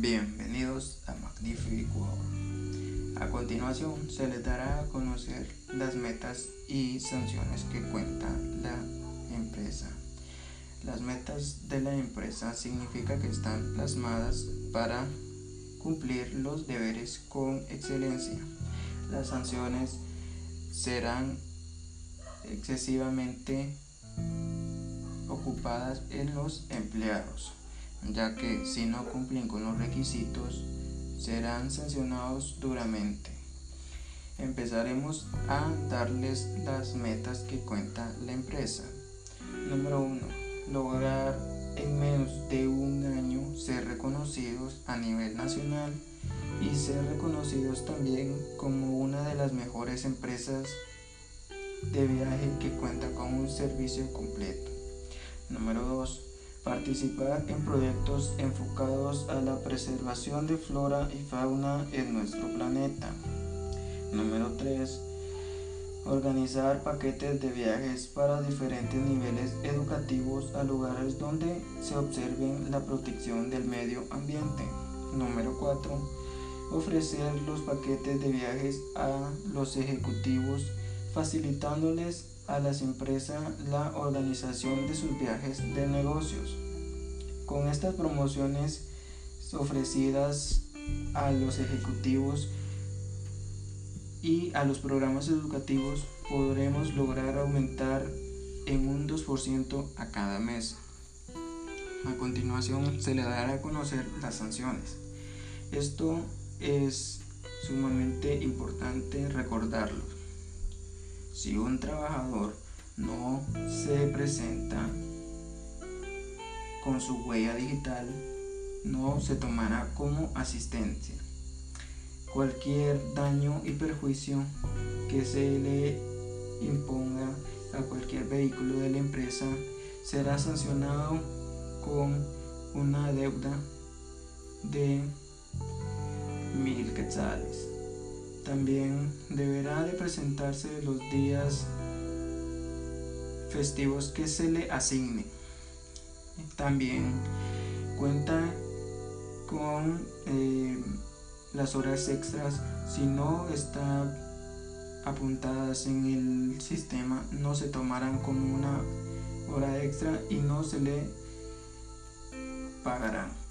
Bienvenidos a Magnífico A continuación se les dará a conocer las metas y sanciones que cuenta la empresa. Las metas de la empresa significa que están plasmadas para cumplir los deberes con excelencia. Las sanciones serán excesivamente ocupadas en los empleados ya que si no cumplen con los requisitos serán sancionados duramente. Empezaremos a darles las metas que cuenta la empresa. Número 1. Lograr en menos de un año ser reconocidos a nivel nacional y ser reconocidos también como una de las mejores empresas de viaje que cuenta con un servicio completo. Número 2. Participar en proyectos enfocados a la preservación de flora y fauna en nuestro planeta. Número 3. Organizar paquetes de viajes para diferentes niveles educativos a lugares donde se observen la protección del medio ambiente. Número 4. Ofrecer los paquetes de viajes a los ejecutivos facilitándoles a las empresas la organización de sus viajes de negocios. Con estas promociones ofrecidas a los ejecutivos y a los programas educativos podremos lograr aumentar en un 2% a cada mes. A continuación se le dará a conocer las sanciones. Esto es sumamente importante recordarlo. Si un trabajador no se presenta con su huella digital, no se tomará como asistencia. Cualquier daño y perjuicio que se le imponga a cualquier vehículo de la empresa será sancionado con una deuda de mil quetzales. También deberá de presentarse los días festivos que se le asignen. También cuenta con eh, las horas extras. Si no están apuntadas en el sistema, no se tomarán como una hora extra y no se le pagarán.